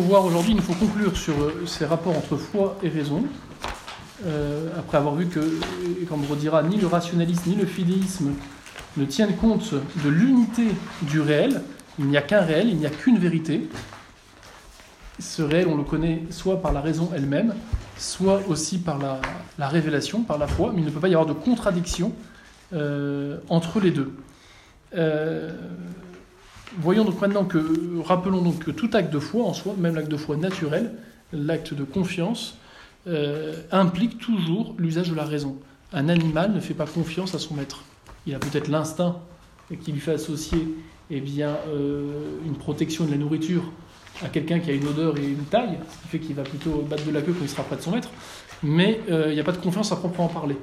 voir aujourd'hui, il nous faut conclure sur euh, ces rapports entre foi et raison. Euh, après avoir vu que, comme on redira, ni le rationalisme ni le fidéisme ne tiennent compte de l'unité du réel, il n'y a qu'un réel, il n'y a qu'une vérité. Ce réel, on le connaît soit par la raison elle-même, soit aussi par la, la, révélation, par la foi, mais il ne peut pas y avoir de contradiction euh, entre les deux. Euh, voyons donc maintenant que, rappelons donc que tout acte de foi en soi, même l'acte de foi naturel, l'acte de confiance, euh, implique toujours l'usage de la raison. Un animal ne fait pas confiance à son maître. Il a peut-être l'instinct qui lui fait associer eh bien, euh, une protection de la nourriture à quelqu'un qui a une odeur et une taille, ce qui fait qu'il va plutôt battre de la queue quand il sera près de son maître, mais euh, il n'y a pas de confiance à proprement parler.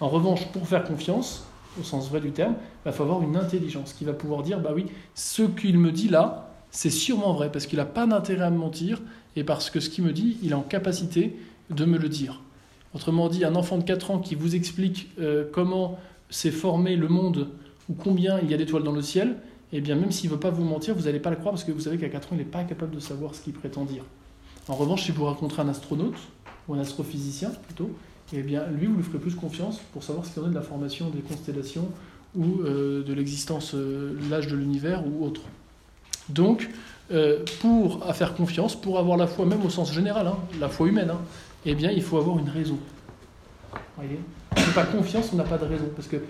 En revanche, pour faire confiance, au sens vrai du terme, il va falloir une intelligence qui va pouvoir dire, bah oui, ce qu'il me dit là, c'est sûrement vrai, parce qu'il n'a pas d'intérêt à me mentir, et parce que ce qu'il me dit, il est en capacité de me le dire. Autrement dit, un enfant de 4 ans qui vous explique euh, comment s'est formé le monde ou combien il y a d'étoiles dans le ciel, eh bien même s'il ne veut pas vous mentir, vous n'allez pas le croire parce que vous savez qu'à 4 ans, il n'est pas capable de savoir ce qu'il prétend dire. En revanche, si vous rencontrez un astronaute, ou un astrophysicien plutôt, eh bien lui, vous lui ferez plus confiance pour savoir ce qu'il en est de la formation des constellations ou euh, de l'existence, euh, l'âge de l'univers ou autre. Donc, euh, pour faire confiance, pour avoir la foi, même au sens général, hein, la foi humaine, hein, eh bien, il faut avoir une raison. Voyez? On n'a pas confiance, on n'a pas de raison. Parce qu'il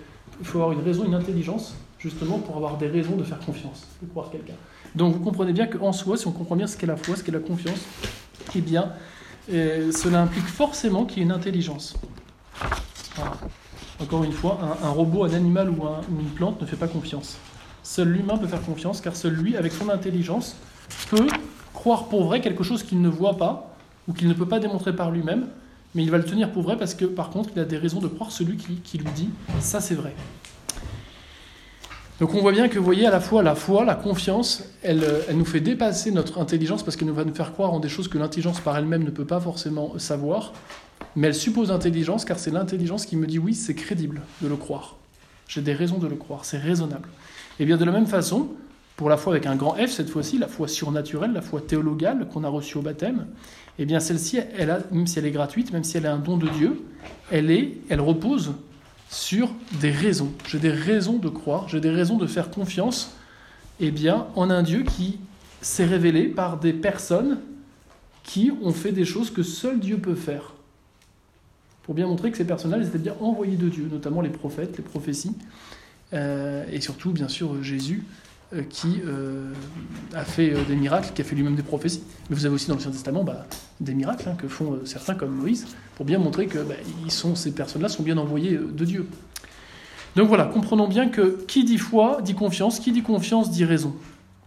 faut avoir une raison, une intelligence, justement, pour avoir des raisons de faire confiance, de croire quelqu'un. Donc vous comprenez bien qu'en soi, si on comprend bien ce qu'est la foi, ce qu'est la confiance, eh bien, cela implique forcément qu'il y ait une intelligence. Encore une fois, un, robot, un animal ou une plante ne fait pas confiance. Seul l'humain peut faire confiance, car seul lui, avec son intelligence, peut croire pour vrai quelque chose qu'il ne voit pas, ou qu'il ne peut pas démontrer par lui-même, mais il va le tenir pour vrai parce que, par contre, il a des raisons de croire celui qui, lui dit ça c'est vrai. Donc on voit bien que, vous voyez, à la fois la foi, la confiance, elle, elle nous fait dépasser notre intelligence parce qu'elle va nous faire croire en des choses que l'intelligence par elle-même ne peut pas forcément savoir, mais elle suppose intelligence car c'est l'intelligence qui me dit oui, c'est crédible de le croire. J'ai des raisons de le croire, c'est raisonnable. Et bien de la même façon, pour la foi avec un grand F cette fois-ci, la foi surnaturelle, la foi théologale qu'on a reçue au baptême, eh bien celle-ci, elle a, même si elle est gratuite, même si elle est un don de Dieu, elle, est, elle repose sur des raisons. J'ai des raisons de croire, j'ai des raisons de faire confiance eh bien, en un Dieu qui s'est révélé par des personnes qui ont fait des choses que seul Dieu peut faire. Pour bien montrer que ces personnes-là, elles étaient bien envoyées de Dieu, notamment les prophètes, les prophéties, euh, et surtout, bien sûr, Jésus, euh, qui euh, a fait euh, des miracles, qui a fait lui-même des prophéties. Mais vous avez aussi dans l'Ancien Testament bah, des miracles hein, que font certains comme Moïse, pour bien montrer que bah, ils sont, ces personnes-là sont bien envoyées de Dieu. Donc voilà, comprenons bien que qui dit foi dit confiance, qui dit confiance dit raison,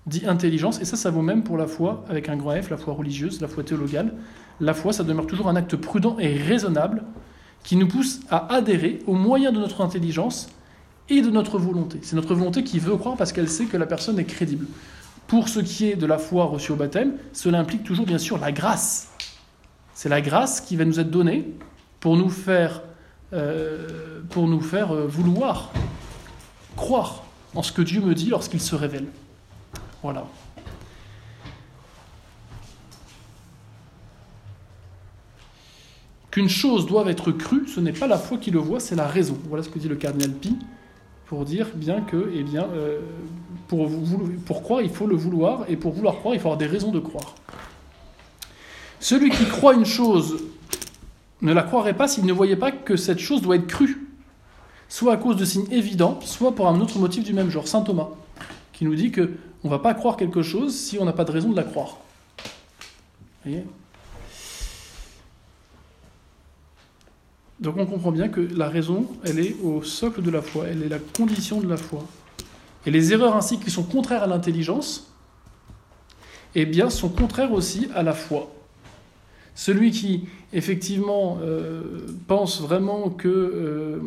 dit intelligence, et ça, ça vaut même pour la foi avec un grand F, la foi religieuse, la foi théologale. La foi, ça demeure toujours un acte prudent et raisonnable qui nous pousse à adhérer aux moyens de notre intelligence et de notre volonté. C'est notre volonté qui veut croire parce qu'elle sait que la personne est crédible. Pour ce qui est de la foi reçue au baptême, cela implique toujours bien sûr la grâce. C'est la grâce qui va nous être donnée pour nous faire, euh, pour nous faire euh, vouloir croire en ce que Dieu me dit lorsqu'il se révèle. Voilà. Qu'une chose doive être crue, ce n'est pas la foi qui le voit, c'est la raison. Voilà ce que dit le cardinal Pi pour dire bien que, eh bien, euh, pour, croire, il faut le vouloir, et pour vouloir croire, il faut avoir des raisons de croire. Celui qui croit une chose ne la croirait pas s'il ne voyait pas que cette chose doit être crue, soit à cause de signes évidents, soit pour un autre motif du même genre. Saint Thomas, qui nous dit que on ne va pas croire quelque chose si on n'a pas de raison de la croire. Vous voyez? Donc on comprend bien que la raison, elle est au socle de la foi, elle est la condition de la foi. Et les erreurs ainsi qui sont contraires à l'intelligence, eh bien, sont contraires aussi à la foi. Celui qui, effectivement, euh, pense vraiment que euh,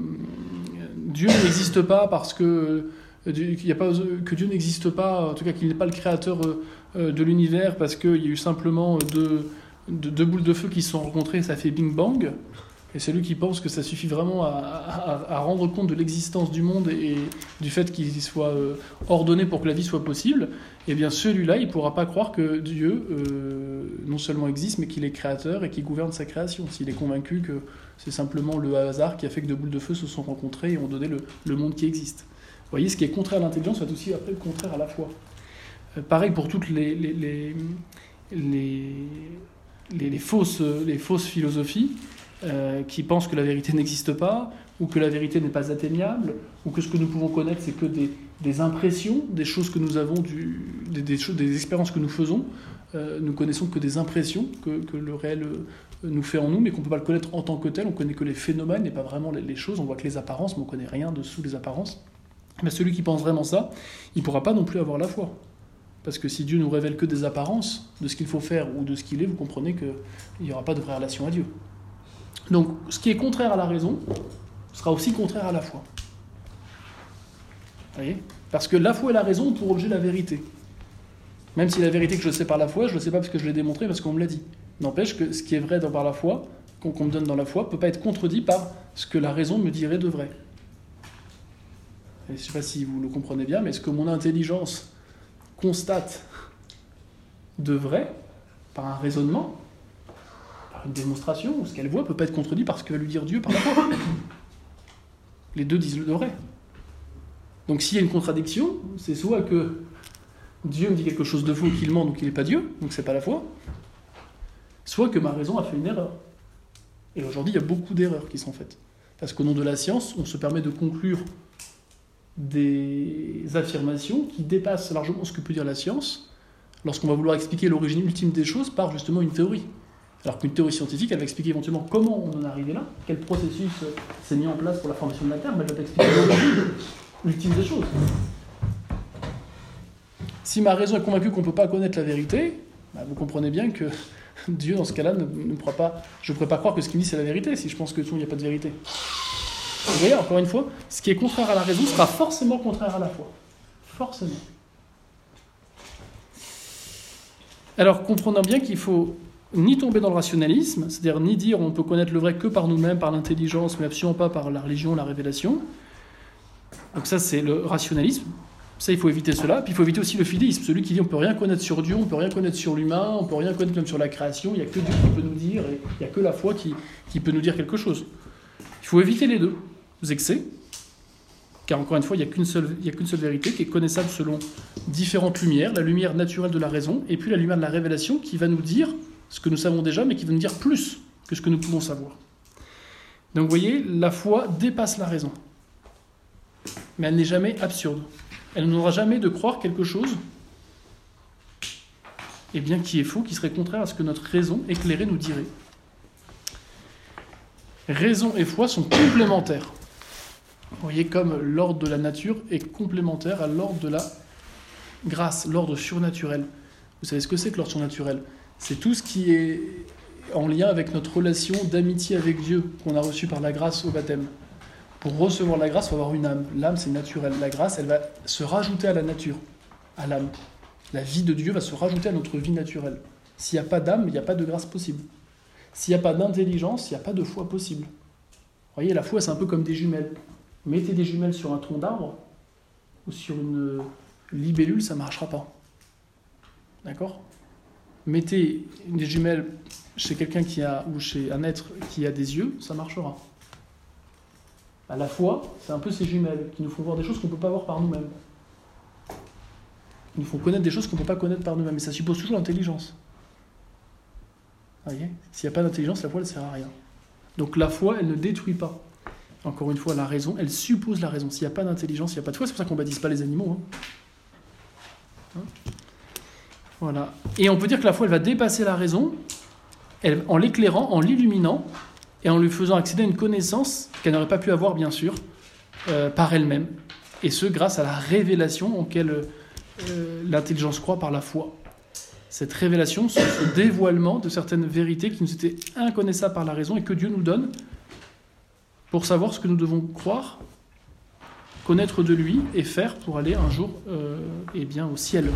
Dieu n'existe pas parce que, euh, a pas, que Dieu n'existe pas, en tout cas qu'il n'est pas le créateur de l'univers parce qu'il y a eu simplement deux, deux, boules de feu qui se sont rencontrées, ça fait Bing Bang, et celui qui pense que ça suffit vraiment à, rendre compte de l'existence du monde et du fait qu'il soit euh, ordonné pour que la vie soit possible, eh bien celui-là, il ne pourra pas croire que Dieu euh, seulement existe, mais qu'il est créateur et qui gouverne sa création. S'il est convaincu que c'est simplement le hasard qui a fait que deux boules de feu se sont rencontrées et ont donné le, monde qui existe. Vous voyez, ce qui est contraire à l'intelligence va aussi après contraire à la foi. Euh, pareil pour toutes les fausses philosophies euh, qui pensent que la vérité n'existe pas, ou que la vérité n'est pas atteignable, ou que ce que nous pouvons connaître, c'est que des, impressions, des choses que nous avons, du, des, expériences que nous faisons. Euh, nous connaissons que des impressions que, que le réel euh, nous fait en nous, mais qu'on ne peut pas le connaître en tant que tel. On connaît que les phénomènes et pas vraiment les, choses. On voit que les apparences, mais on ne connaît rien dessous les apparences. Mais celui qui pense vraiment ça, il ne pourra pas non plus avoir la foi. Parce que si Dieu nous révèle que des apparences de ce qu'il faut faire ou de ce qu'il est, vous comprenez qu'il n'y aura pas de vraie relation à Dieu. Donc, ce qui est contraire à la raison sera aussi contraire à la foi. Vous voyez? Parce que la foi et la raison ont pour objet la vérité. Même si la vérité que je sais par la foi, je ne le sais pas parce que je l'ai démontré, parce qu'on me l'a dit. N'empêche que ce qui est vrai par la foi, qu'on me donne dans la foi, ne peut pas être contredit par ce que la raison me dirait de vrai. je ne sais pas si vous le comprenez bien, mais ce que mon intelligence constate de vrai, par un raisonnement, une démonstration, ce qu'elle voit, ne peut pas être contredit par ce que va lui dire Dieu par la foi. Les deux disent le vrai. Donc s'il y a une contradiction, c'est soit que Dieu me dit quelque chose de faux, qu'il ment, donc il n'est pas Dieu, donc c'est pas la foi, soit que ma raison a fait une erreur. Et aujourd'hui, il y a beaucoup d'erreurs qui sont faites. Parce qu'au nom de la science, on se permet de conclure des affirmations qui dépassent largement ce que peut dire la science, lorsqu'on va vouloir expliquer l'origine ultime des choses par justement une théorie. Alors qu'une théorie scientifique, elle va expliquer éventuellement comment on en est arrivé là, quel processus s'est mis en place pour la formation de la Terre, mais elle va expliquer l'origine ultime des choses. Si ma raison est convaincue qu'on ne peut pas connaître la vérité, bah, vous comprenez bien que Dieu, dans ce cas-là, ne, pourra pas. Je ne pourrais pas croire que ce qu'il dit, c'est la vérité, si je pense que tout, il n'y a pas de vérité. Vous voyez, encore une fois, ce qui est contraire à la raison sera forcément contraire à la foi. Forcément. Alors, comprenons bien qu'il faut ni tomber dans le rationalisme, c'est-à-dire ni dire on peut connaître le vrai que par nous-mêmes, par l'intelligence, mais absolument pas par la religion, la révélation. Donc ça, c'est le rationalisme. Ça, il faut éviter cela. Puis il faut éviter aussi le fidéisme, celui qui dit on peut rien connaître sur Dieu, on peut rien connaître sur l'humain, on peut rien connaître même sur la création, il n'y a que Dieu qui peut nous dire, et il n'y a que la foi qui, qui, peut nous dire quelque chose. Il faut éviter les deux excès, car encore une fois, il n'y a qu'une seule, qu'une seule vérité qui est connaissable selon différentes lumières, la lumière naturelle de la raison, et puis la lumière de la révélation qui va nous dire ce que nous savons déjà, mais qui va nous dire plus que ce que nous pouvons savoir. Donc vous voyez, la foi dépasse la raison, mais elle n'est jamais absurde. Elle n'aura jamais de croire quelque chose eh bien, qui est faux, qui serait contraire à ce que notre raison éclairée nous dirait. Raison et foi sont complémentaires. Vous voyez comme l'ordre de la nature est complémentaire à l'ordre de la grâce, l'ordre surnaturel. Vous savez ce que c'est que l'ordre surnaturel? C'est tout ce qui est en lien avec notre relation d'amitié avec Dieu qu'on a reçu par la grâce au baptême. Pour recevoir la grâce, il faut avoir une âme. L'âme, c'est naturel. La grâce, elle va se rajouter à la nature, à l'âme. La vie de Dieu va se rajouter à notre vie naturelle. S'il n'y a pas d'âme, il n'y a pas de grâce possible. S'il n'y a pas d'intelligence, il n'y a pas de foi possible. Vous voyez, la foi, c'est un peu comme des jumelles. Mettez des jumelles sur un tronc d'arbre ou sur une libellule, ça ne marchera pas. D'accord? Mettez des jumelles chez quelqu'un qui a, ou chez un être qui a des yeux, ça marchera. À la fois, c'est un peu ces jumelles qui nous font voir des choses qu'on ne peut pas voir par nous-mêmes. Ils nous font connaître des choses qu'on ne peut pas connaître par nous-mêmes. Et ça suppose toujours l'intelligence. voyez? S'il n'y a pas d'intelligence, la foi ne sert à rien. Donc la foi, elle ne détruit pas. Encore une fois, la raison, elle suppose la raison. S'il n'y a pas d'intelligence, il n'y a pas de foi. C'est pour ça qu'on ne baptise pas les animaux. Hein. Hein? Et on peut dire que la foi, va dépasser la raison en l'éclairant, en l'illuminant, et en lui faisant accéder à une connaissance qu'elle n'aurait pas pu avoir, bien sûr, euh, par elle-même. Et ce, grâce à la révélation auquel euh, l'intelligence croit par la foi. Cette révélation, ce, dévoilement de certaines vérités qui nous étaient inconnaissables par la raison et que Dieu nous donne pour savoir ce que nous devons croire, connaître de lui et faire pour aller un jour euh, eh bien, au ciel.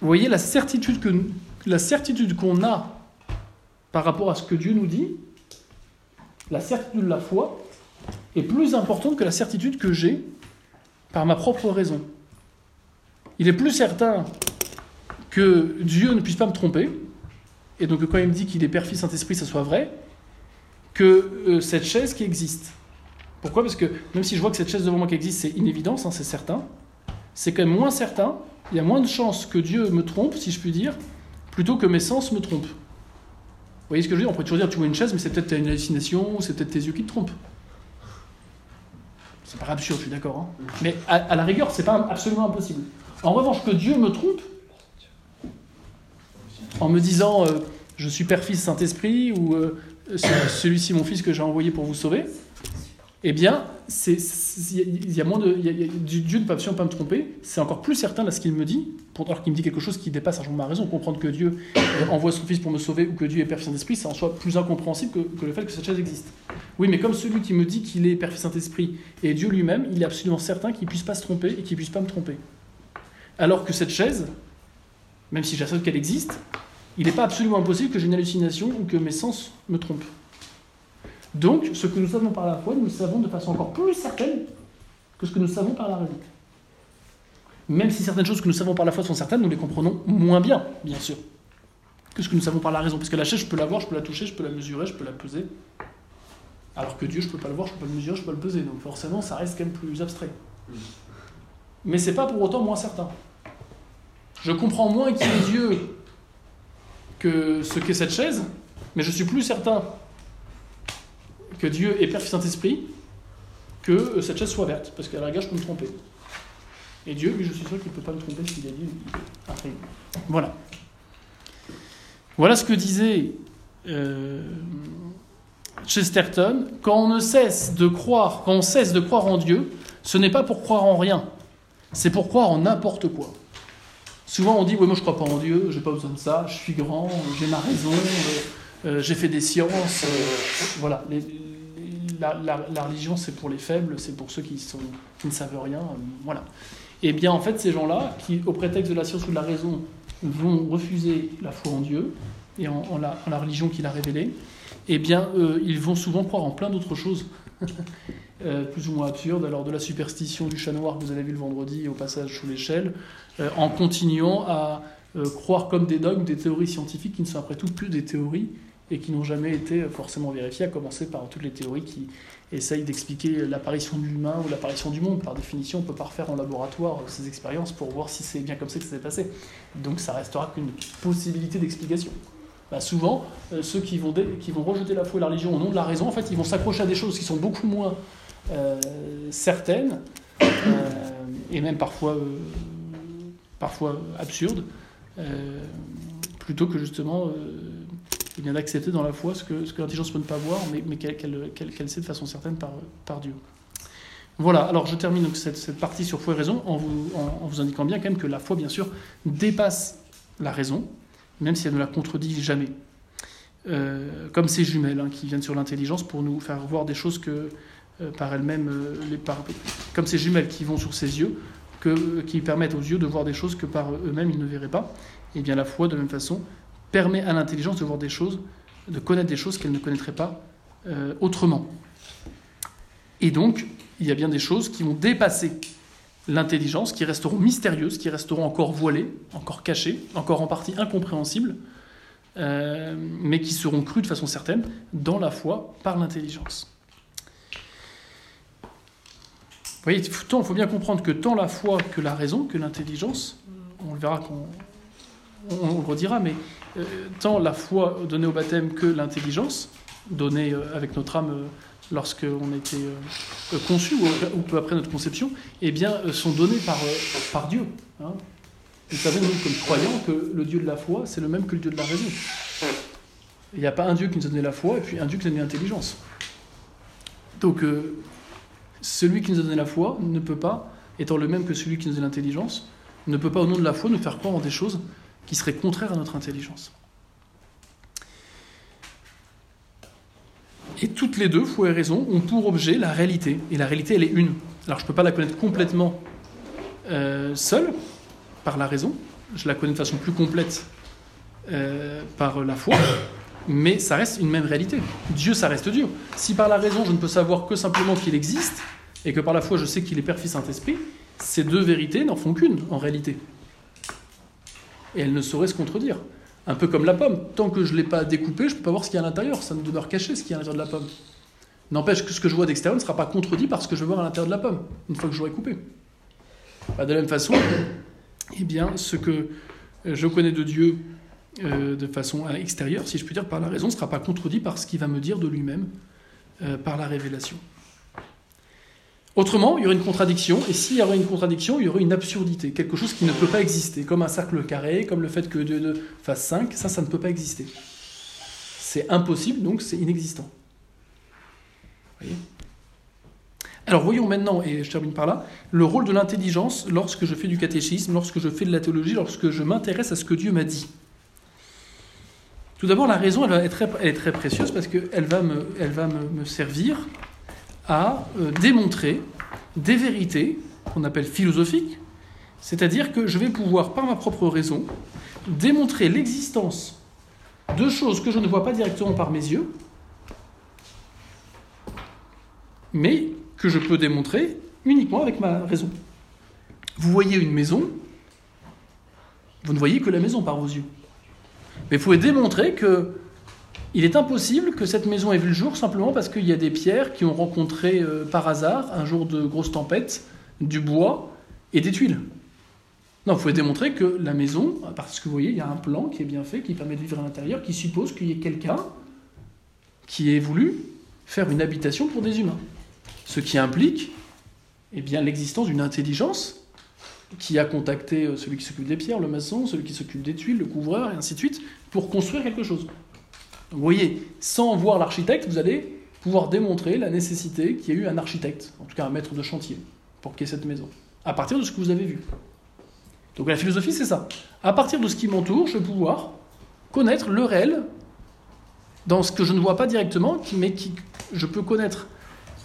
Vous voyez la certitude qu'on a par rapport à ce que Dieu nous dit, la certitude de la foi est plus importante que la certitude que j'ai par ma propre raison. Il est plus certain que Dieu ne puisse pas me tromper, et donc quand il me dit qu'il est Père, Fils, Saint-Esprit, ça soit vrai, que euh, cette chaise qui existe. Pourquoi? Parce que même si je vois que cette chaise devant moi qui existe, c'est une hein, c'est certain, c'est quand même moins certain, il y a moins de chances que Dieu me trompe, si je puis dire, plutôt que mes sens me trompent. Vous voyez ce que je veux dire? On pourrait toujours dire, tu vois une chaise, mais c'est peut-être une hallucination, ou c'est peut-être tes yeux qui te trompent. C'est pas absurde, je suis d'accord. Hein. Mais à, la rigueur, c'est pas absolument impossible. En revanche, que Dieu me trompe, en me disant euh, je suis Père, Fils, Saint-Esprit, ou euh, celui-ci mon Fils que j'ai envoyé pour vous sauver, eh bien, il y a moins de. Dieu ne peut absolument pas me tromper. C'est encore plus certain là ce qu'il me dit, alors qu'il me dit quelque chose qui dépasse largement ma raison. Comprendre que Dieu euh, envoie son Fils pour me sauver ou que Dieu est Père, Saint-Esprit, c'est en soi plus incompréhensible que, le fait que cette chaise existe. Oui, mais comme celui qui me dit qu'il est Père, Saint-Esprit et Dieu lui-même, il est absolument certain qu'il ne puisse pas se tromper et qu'il ne puisse pas me tromper. Alors que cette chaise, même si j'assure qu'elle existe, il n'est pas absolument impossible que j'ai une hallucination ou que mes sens me trompent. Donc, ce que nous savons par la foi, nous le savons de façon encore plus certaine que ce que nous savons par la raison. Même si certaines choses que nous savons par la foi sont certaines, nous les comprenons moins bien, bien sûr, que ce que nous savons par la raison. Parce que la chaise, je peux la voir, je peux la toucher, je peux la mesurer, je peux la peser. Alors que Dieu, je ne peux pas le voir, je ne peux pas le mesurer, je ne peux pas le peser. Donc forcément, ça reste quand même plus abstrait. Mais c'est pas pour autant moins certain. Je comprends moins qui est Dieu que ce qu'est cette chaise, mais je suis plus certain que Dieu est Père, Fils, Saint-Esprit, que euh, cette chaise soit verte, parce qu'à la rigueur, je peux me tromper. Et Dieu, lui, je suis sûr qu'il ne peut pas me tromper s'il a dit. Voilà. Voilà ce que disait euh, Chesterton. Quand on ne cesse de croire, quand on cesse de croire en Dieu, ce n'est pas pour croire en rien, c'est pour croire en n'importe quoi. Souvent on dit, oui, moi je crois pas en Dieu, j'ai pas besoin de ça, je suis grand, j'ai ma raison, euh, j'ai fait des sciences. voilà, la, religion, c'est pour les faibles, c'est pour ceux qui, ne savent rien. Euh, voilà. Et eh bien, en fait, ces gens-là, qui, au prétexte de la science ou de la raison, vont refuser la foi en Dieu et en, la, religion qu'il a révélée, eh bien, euh, ils vont souvent croire en plein d'autres choses, euh, plus ou moins absurdes. Alors, de la superstition du chat noir que vous avez vu le vendredi au passage sous l'échelle, en continuant à croire comme des dogmes des théories scientifiques qui ne sont après tout que des théories et qui n'ont jamais été forcément vérifiées, à commencer par toutes les théories qui essayent d'expliquer l'apparition de l'humain ou l'apparition du monde. Par définition, on ne peut pas refaire en laboratoire ces expériences pour voir si c'est bien comme ça que ça s'est passé. Donc ça restera qu'une possibilité d'explication. Bah, souvent, euh, ceux qui vont, qui vont rejeter la foi et la religion au nom de la raison, en fait, ils vont s'accrocher à des choses qui sont beaucoup moins euh, certaines, euh, et même parfois, parfois absurdes, plutôt que justement et bien d'accepter dans la foi ce que, ce que l'intelligence peut ne pas voir, mais, qu'elle sait de façon certaine par, Dieu. Voilà, alors je termine cette, partie sur foi et raison en vous, indiquant bien quand même que la foi, bien sûr, dépasse la raison, même si elle ne la contredit jamais. Euh, comme ces jumelles hein, qui viennent sur l'intelligence pour nous faire voir des choses que euh, par elles-mêmes, euh, comme ces jumelles qui vont sur ses yeux, qui permettent aux yeux de voir des choses que par eux-mêmes ils ne verraient pas. Et bien la foi, de même façon, permet à l'intelligence de voir des choses, de connaître des choses qu'elle ne connaîtrait pas euh, autrement. Et donc, il y a bien des choses qui vont dépasser l'intelligence, qui resteront mystérieuses, qui resteront encore voilées, encore cachées, encore en partie incompréhensibles, euh, mais qui seront crues de façon certaine dans la foi par l'intelligence. Vous voyez, il faut bien comprendre que tant la foi que la raison, que l'intelligence, on le verra quand on, le redira, mais tant la foi donnée au baptême que l'intelligence donnée euh, avec notre âme euh, lorsqu'on était conçu ou, peu après notre conception, eh bien, sont données par, par Dieu. Hein. Nous savons, nous, comme croyants, que le Dieu de la foi, c'est le même que le Dieu de la raison. Il n'y a pas un Dieu qui nous a donné la foi et puis un Dieu qui nous a donné l'intelligence. Donc, celui qui nous a donné la foi ne peut pas, étant le même que celui qui nous a donné l'intelligence, ne peut pas, au nom de la foi, nous faire croire en des choses qui serait contraire à notre intelligence. Et toutes les deux, foi et raison, ont pour objet la réalité. Et la réalité, elle est une. Alors je ne peux pas la connaître complètement euh, seule, par la raison. Je la connais de façon plus complète euh, par la foi. Mais ça reste une même réalité. Dieu, ça reste Dieu. Si par la raison, je ne peux savoir que simplement qu'il existe, et que par la foi, je sais qu'il est Père, Fils, Saint-Esprit, ces deux vérités n'en font qu'une, en réalité. Et elle ne saurait se contredire. Un peu comme la pomme. Tant que je ne l'ai pas découpée, je ne peux pas voir ce qu'il y a à l'intérieur. Ça me demeure caché ce qu'il y a à l'intérieur de la pomme. N'empêche que ce que je vois d'extérieur ne sera pas contredit par ce que je vais voir à l'intérieur de la pomme, une fois que j'aurai coupé. Bah, de la même façon, eh bien, ce que je connais de Dieu euh, de façon extérieure, si je puis dire, par la raison, ne sera pas contredit par ce qu'il va me dire de lui-même euh, par la révélation. Autrement, il y aurait une contradiction, et s'il y aurait une contradiction, il y aurait une absurdité, quelque chose qui ne peut pas exister, comme un cercle carré, comme le fait que 2 2 fasse 5, ça, ça ne peut pas exister. C'est impossible, donc c'est inexistant. Alors voyons maintenant, et je termine par là, le rôle de l'intelligence lorsque je fais du catéchisme, lorsque je fais de la théologie, lorsque je m'intéresse à ce que Dieu m'a dit. Tout d'abord, la raison, elle, est très précieuse parce qu'elle va, elle va me, servir à euh, démontrer des vérités qu'on appelle philosophiques, c'est-à-dire que je vais pouvoir, par ma propre raison, démontrer l'existence de choses que je ne vois pas directement par mes yeux, mais que je peux démontrer uniquement avec ma raison. Vous voyez une maison, vous ne voyez que la maison par vos yeux. Mais vous pouvez démontrer que il est impossible que cette maison ait vu le jour simplement parce qu'il y a des pierres qui ont rencontré euh, par hasard, un jour de grosse tempête, du bois et des tuiles. Non, vous pouvez démontrer que la maison, parce que vous voyez, il y a un plan qui est bien fait, qui permet de vivre à l'intérieur, qui suppose qu'il y ait quelqu'un qui ait voulu faire une habitation pour des humains. Ce qui implique eh bien, l'existence d'une intelligence qui a contacté euh, celui qui s'occupe des pierres, le maçon, celui qui s'occupe des tuiles, le couvreur, et ainsi de suite, pour construire quelque chose. Vous voyez, sans voir l'architecte, vous allez pouvoir démontrer la nécessité qu'il y ait eu un architecte, en tout cas un maître de chantier, pour qu'il y ait cette maison, à partir de ce que vous avez vu. Donc la philosophie, c'est ça. À partir de ce qui m'entoure, je vais pouvoir connaître le réel dans ce que je ne vois pas directement, mais qui je peux connaître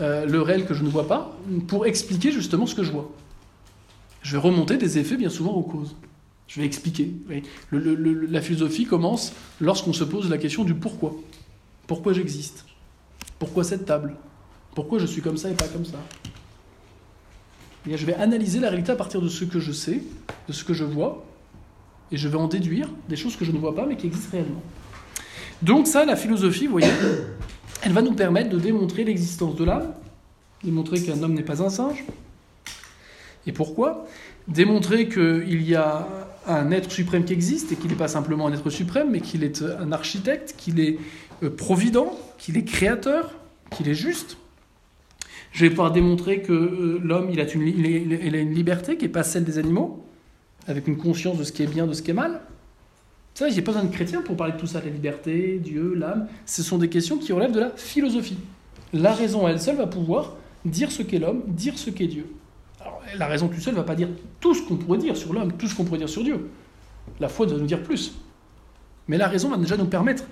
euh, le réel que je ne vois pas pour expliquer justement ce que je vois. Je vais remonter des effets bien souvent aux causes. Je vais expliquer. la philosophie commence lorsqu'on se pose la question du pourquoi. Pourquoi j'existe? Pourquoi cette table? Pourquoi je suis comme ça et pas comme ça? Je vais analyser la réalité à partir de ce que je sais, de ce que je vois, et je vais en déduire des choses que je ne vois pas mais qui existent réellement. Donc ça, la philosophie, vous voyez, elle va nous permettre de démontrer l'existence de l'âme, démontrer qu'un homme n'est pas un singe. Et pourquoi? Démontrer qu'il y a un être suprême qui existe et qu'il n'est pas simplement un être suprême, mais qu'il est un architecte, qu'il est euh, provident, qu'il est créateur, qu'il est juste. Je vais pouvoir démontrer que euh, l'homme, il, a une, liberté qui n'est pas celle des animaux, avec une conscience de ce qui est bien, de ce qui est mal. Ça, j'ai pas besoin de chrétien pour parler de tout ça, la liberté, Dieu, l'âme. Ce sont des questions qui relèvent de la philosophie. La raison elle seule va pouvoir dire ce qu'est l'homme, dire ce qu'est Dieu. La raison toute seule ne va pas dire tout ce qu'on pourrait dire sur l'homme, tout ce qu'on pourrait dire sur Dieu. La foi doit nous dire plus. Mais la raison va déjà nous permettre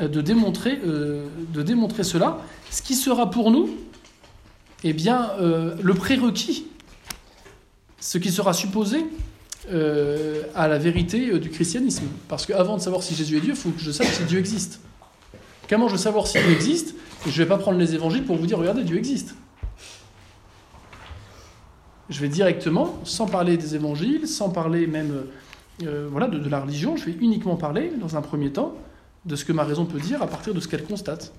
euh, de démontrer, euh, de démontrer cela, ce qui sera pour nous eh bien, euh, le prérequis, ce qui sera supposé à la vérité du christianisme. Parce qu'avant de savoir si Jésus est Dieu, il faut que je sache si Dieu existe. Comment je savoir si Dieu existe Je ne vais pas prendre les évangiles pour vous dire, regardez, Dieu existe. Je vais directement, sans parler des évangiles, sans parler même euh, voilà, de, de, la religion, je vais uniquement parler, dans un premier temps, de ce que ma raison peut dire à partir de ce qu'elle constate.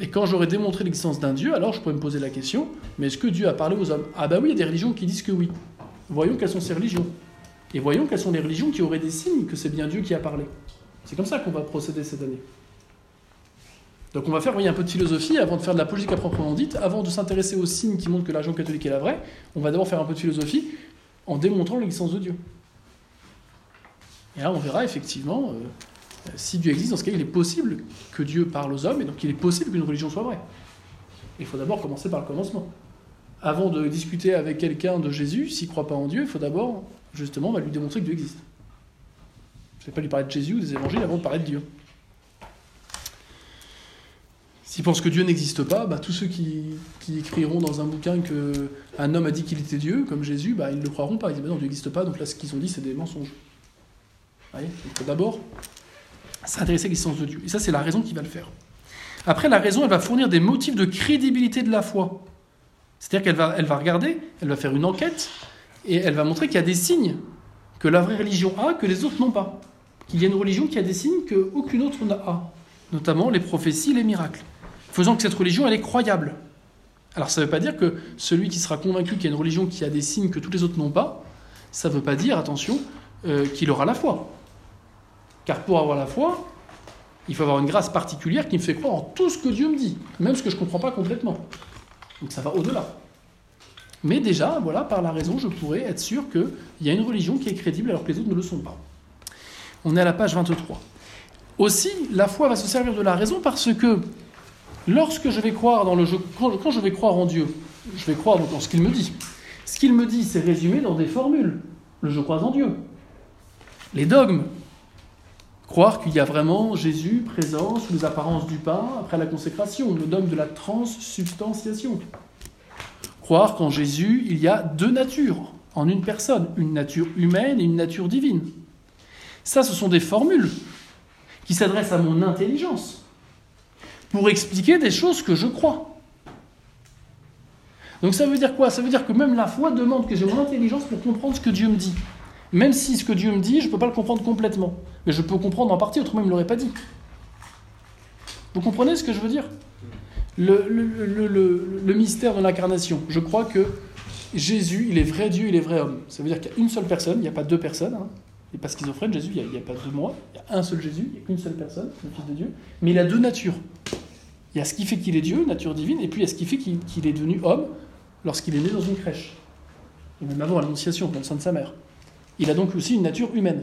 Et quand j'aurai démontré l'existence d'un Dieu, alors je pourrais me poser la question, mais est-ce que Dieu a parlé aux hommes? Ah bah oui, il y a des religions qui disent que oui voyons quelles sont ces religions. Et voyons quelles sont les religions qui auraient des signes que c'est bien Dieu qui a parlé. C'est comme ça qu'on va procéder cette année. Donc on va faire un peu de philosophie avant de faire de la politique à proprement dite, avant de s'intéresser aux signes qui montrent que la religion catholique est la vraie, on va d'abord faire un peu de philosophie en démontrant l'existence de Dieu. Et là on verra effectivement euh, si Dieu existe, dans ce cas il est possible que Dieu parle aux hommes, et donc il est possible qu'une religion soit vraie. Il faut d'abord commencer par le commencement avant de discuter avec quelqu'un de Jésus, s'il ne croit pas en Dieu, il faut d'abord, justement, lui démontrer que Dieu existe. Je ne vais pas lui parler de Jésus ou des évangiles avant de parler de Dieu. S'il pense que Dieu n'existe pas, bah, tous ceux qui, écriront dans un bouquin qu'un homme a dit qu'il était Dieu, comme Jésus, bah, ils ne le croiront pas. Ils disent bah non, Dieu n'existe pas, donc là, ce qu'ils ont dit, c'est des mensonges. il faut d'abord s'intéresser à l'existence de Dieu. Et ça, c'est la raison qui va le faire. Après, la raison, elle va fournir des motifs de crédibilité de la foi. C'est-à-dire qu'elle va, elle va regarder, elle va faire une enquête, et elle va montrer qu'il y a des signes que la vraie religion a que les autres n'ont pas. Qu'il y a une religion qui a des signes qu'aucune autre n'a, notamment les prophéties, les miracles. Faisant que cette religion, elle est croyable. Alors ça ne veut pas dire que celui qui sera convaincu qu'il y a une religion qui a des signes que tous les autres n'ont pas, ça ne veut pas dire, attention, euh, qu'il aura la foi. Car pour avoir la foi, il faut avoir une grâce particulière qui me fait croire en tout ce que Dieu me dit, même ce que je ne comprends pas complètement. Donc ça va au-delà. Mais déjà, voilà, par la raison, je pourrais être sûr qu'il y a une religion qui est crédible alors que les autres ne le sont pas. On est à la page 23. Aussi, la foi va se servir de la raison parce que lorsque je vais croire dans le jeu, quand je vais croire en Dieu, je vais croire en ce qu'il me dit. Ce qu'il me dit, c'est résumé dans des formules. Le je crois en Dieu. Les dogmes. Croire qu'il y a vraiment Jésus présent sous les apparences du pain après la consécration, le dogme de la transsubstantiation. Croire qu'en Jésus, il y a deux natures en une personne, une nature humaine et une nature divine. Ça, ce sont des formules qui s'adressent à mon intelligence pour expliquer des choses que je crois. Donc ça veut dire quoi? Ça veut dire que même la foi demande que j'ai mon intelligence pour comprendre ce que Dieu me dit. Même si ce que Dieu me dit, je ne peux pas le comprendre complètement. Mais je peux comprendre en partie, autrement il ne me l'aurait pas dit. Vous comprenez ce que je veux dire? Le, mystère de l'incarnation. Je crois que Jésus, il est vrai Dieu, il est vrai homme. Ça veut dire qu'il y a une seule personne, il n'y a pas deux personnes. Hein. N'est pas schizophrène, Jésus, il n'y a, pas deux moi, il y a un seul Jésus, il n'y a qu'une seule personne, le Fils de Dieu. Mais il a deux natures. Il y a ce qui fait qu'il est Dieu, nature divine, et puis il y a ce qui fait qu'il est devenu homme lorsqu'il est né dans une crèche. Et même avant l'Annonciation, dans le sein de sa mère. Il a donc aussi une nature humaine.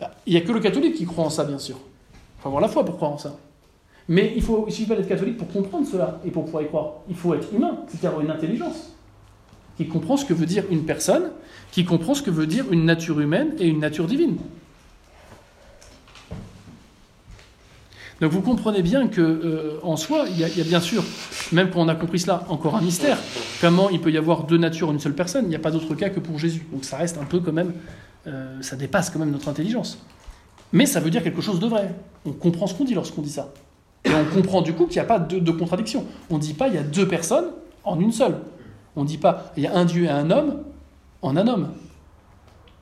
Bah, il n'y a que le catholique qui croit en ça, bien sûr. Il faut avoir la foi pour croire en ça. Mais il ne suffit pas d'être catholique pour comprendre cela et pour pouvoir y croire. Il faut être humain, c'est-à-dire une intelligence qui comprend ce que veut dire une personne, qui comprend ce que veut dire une nature humaine et une nature divine. Donc vous comprenez bien que euh, en soi, il y, a, bien sûr, même quand on a compris cela, encore un mystère. Comment il peut y avoir deux natures en une seule personne? Il n'y a pas d'autre cas que pour Jésus. Donc ça reste un peu quand même, euh, ça dépasse quand même notre intelligence. Mais ça veut dire quelque chose de vrai. On comprend ce qu'on dit lorsqu'on dit ça. Et on comprend du coup qu'il n'y a pas de, contradiction. On ne dit pas il y a deux personnes en une seule. On ne dit pas il y a un Dieu et un homme en un homme.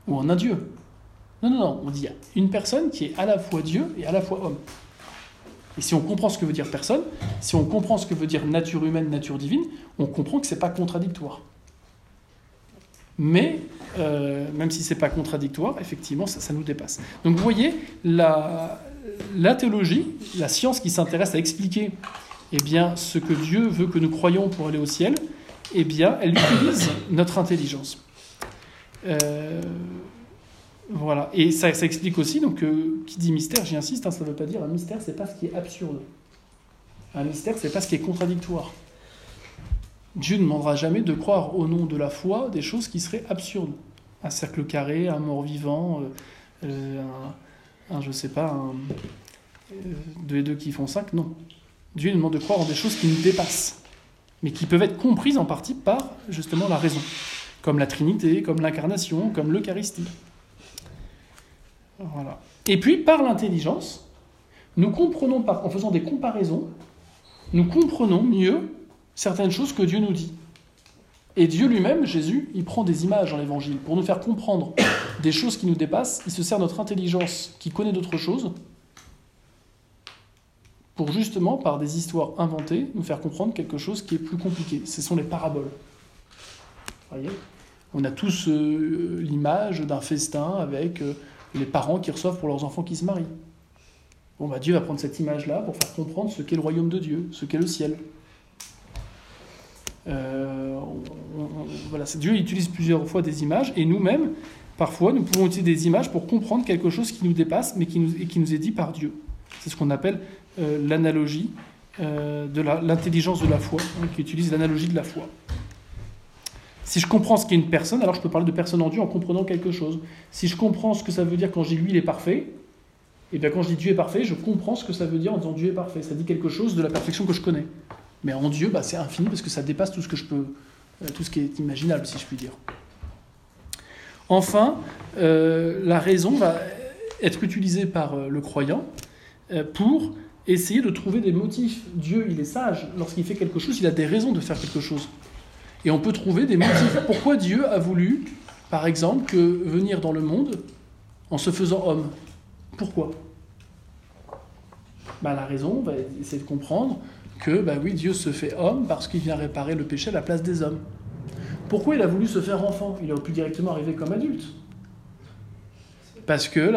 Ou en un Dieu. Non, non, non. On dit une personne qui est à la fois Dieu et à la fois homme. Et si on comprend ce que veut dire personne, si on comprend ce que veut dire nature humaine, nature divine, on comprend que ce n'est pas contradictoire. Mais, euh, même si ce n'est pas contradictoire, effectivement, ça, nous dépasse. Donc vous voyez, la, la théologie, la science qui s'intéresse à expliquer eh bien, ce que Dieu veut que nous croyons pour aller au ciel, eh bien, elle utilise notre intelligence. Euh, voilà. Et ça, explique aussi, donc, euh, qui dit mystère, j'y insiste, hein, ça ne veut pas dire un mystère, c'est pas ce qui est absurde. Un mystère, c'est pas ce qui est contradictoire. Dieu ne demandera jamais de croire au nom de la foi des choses qui seraient absurdes. Un cercle carré, un mort-vivant, euh, un, je sais pas, un, deux et deux qui font cinq, non. Dieu demande de croire en des choses qui nous dépassent, mais qui peuvent être comprises en partie par justement la raison, comme la Trinité, comme l'incarnation, comme l'Eucharistie. Et puis, par l'intelligence, nous comprenons, en faisant des comparaisons, nous comprenons mieux certaines choses que Dieu nous dit. Et Dieu lui-même, Jésus, il prend des images dans l'Évangile pour nous faire comprendre des choses qui nous dépassent. Il se sert notre intelligence qui connaît d'autres choses pour justement, par des histoires inventées, nous faire comprendre quelque chose qui est plus compliqué. Ce sont les paraboles. Voyez? On a tous euh, l'image d'un festin avec euh, les parents qui reçoivent pour leurs enfants qui se marient. Bon, bah, Dieu va prendre cette image-là pour faire comprendre ce qu'est le royaume de Dieu, ce qu'est le ciel. Euh, Dieu utilise plusieurs fois des images, et nous-mêmes, parfois, nous pouvons utiliser des images pour comprendre quelque chose qui nous dépasse, mais qui nous, est dit par Dieu. C'est ce qu'on appelle l'analogie de l'intelligence de la foi, hein, qui utilise l'analogie de la foi. Si je comprends ce qu'est une personne, alors je peux parler de personne en Dieu en comprenant quelque chose. Si je comprends ce que ça veut dire quand je dis lui, il est parfait, et eh bien quand je dis Dieu est parfait, je comprends ce que ça veut dire en disant Dieu est parfait. Ça dit quelque chose de la perfection que je connais. Mais en Dieu, bah, c'est infini parce que ça dépasse tout ce que je peux, euh, tout ce qui est imaginable, si je puis dire. Enfin, la raison va être utilisée par le croyant euh, pour essayer de trouver des motifs. Dieu, il est sage. Lorsqu'il fait quelque chose, il a des raisons de faire quelque chose. Et on peut trouver des motifs. Pourquoi Dieu a voulu par exemple, venir dans le monde en se faisant homme? Pourquoi? Bah, La raison, essayer de comprendre que bah oui, Dieu se fait homme parce qu'il vient réparer le péché à la place des hommes. Pourquoi il a voulu se faire enfant? Il aurait pu directement arriver comme adulte. Parce que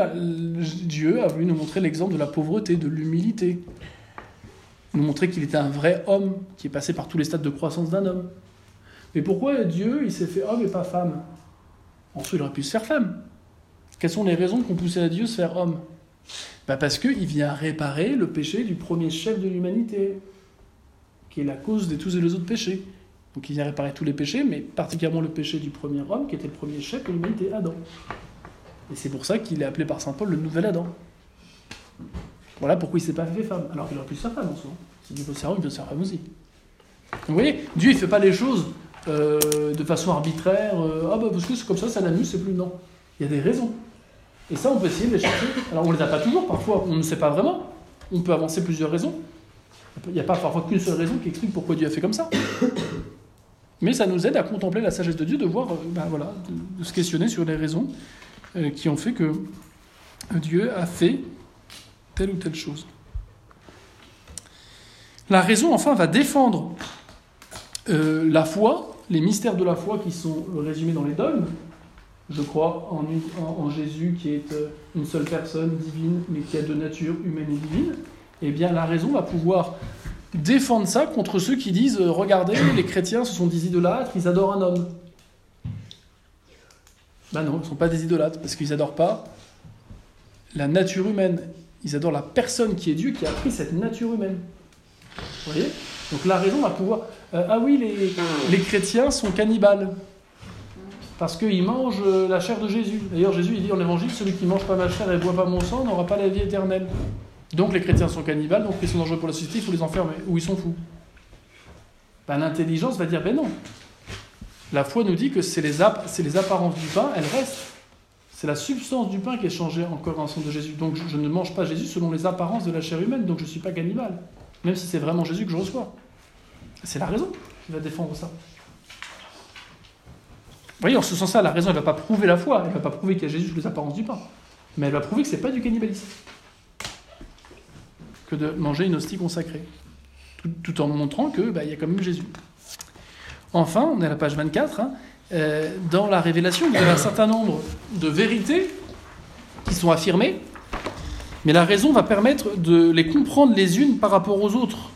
Dieu a voulu nous montrer l'exemple de la pauvreté, de l'humilité. Nous montrer qu'il était un vrai homme, qui est passé par tous les stades de croissance d'un homme. Mais pourquoi Dieu, il s'est fait homme et pas femme? En soi, il aurait pu se faire femme. Quelles sont les raisons qui ont poussé à Dieu se faire homme? Bah Parce qu'il vient réparer le péché du premier chef de l'humanité, qui est la cause de tous les autres péchés. Donc il vient réparer tous les péchés, mais particulièrement le péché du premier homme, qui était le premier chef de l'humanité, Adam. Et c'est pour ça qu'il est appelé par saint Paul le nouvel Adam. Voilà pourquoi il ne s'est pas fait femme, alors qu'il aurait pu se faire femme en soi. Si Dieu veut se faire homme, il peut se faire femme aussi. Vous voyez, Dieu il ne fait pas les choses euh, de façon arbitraire, euh, ah bah parce que c'est comme ça, ça n'amuse, c'est plus non. Il y a des raisons. Et ça, on peut essayer de les chercher. Alors on ne les a pas toujours, parfois on ne sait pas vraiment. On peut avancer plusieurs raisons. Il n'y a pas parfois qu'une seule raison qui explique pourquoi Dieu a fait comme ça. Mais ça nous aide à contempler la sagesse de Dieu, de voir, euh, ben voilà, de, se questionner sur les raisons qui ont fait que Dieu a fait telle ou telle chose. La raison, enfin, va défendre la foi, les mystères de la foi qui sont résumés dans les dogmes, je crois en, Jésus qui est euh, une seule personne divine, mais qui a de nature humaine et divine, eh bien la raison va pouvoir défendre ça contre ceux qui disent euh, regardez, les chrétiens ce sont des idolâtres, ils adorent un homme. Ben non, ils ne sont pas des idolâtres, parce qu'ils n'adorent pas la nature humaine. Ils adorent la personne qui est Dieu, qui a pris cette nature humaine. Vous voyez Donc la raison va pouvoir... Euh, ah oui, les, chrétiens sont cannibales parce qu'ils mangent euh, la chair de Jésus. D'ailleurs, Jésus il dit en évangile celui qui mange pas ma chair et boit pas mon sang n'aura pas la vie éternelle. Donc les chrétiens sont cannibales, donc ils sont dangereux pour la société, il faut les enfermer, ou ils sont fous. Ben, L'intelligence va dire ben non. La foi nous dit que c'est les, apparences du pain, elles restent. C'est la substance du pain qui est changée encore dans le sang de Jésus. Donc je, je ne mange pas Jésus selon les apparences de la chair humaine, donc je ne suis pas cannibale. Même si c'est vraiment Jésus que je reçois. C'est la raison qui va défendre ça. Vous voyez, en ce sens-là, la raison, elle ne va pas prouver la foi, elle ne va pas prouver qu'il y a Jésus sous les apparences du pain. Mais elle va prouver que ce n'est pas du cannibalisme que de manger une hostie consacrée. Tout, en montrant qu'il bah, y a quand même Jésus. Enfin, on est à la page 24, hein, euh, dans la révélation, il y a un certain nombre de vérités qui sont affirmées, mais la raison va permettre de les comprendre les unes par rapport aux autres,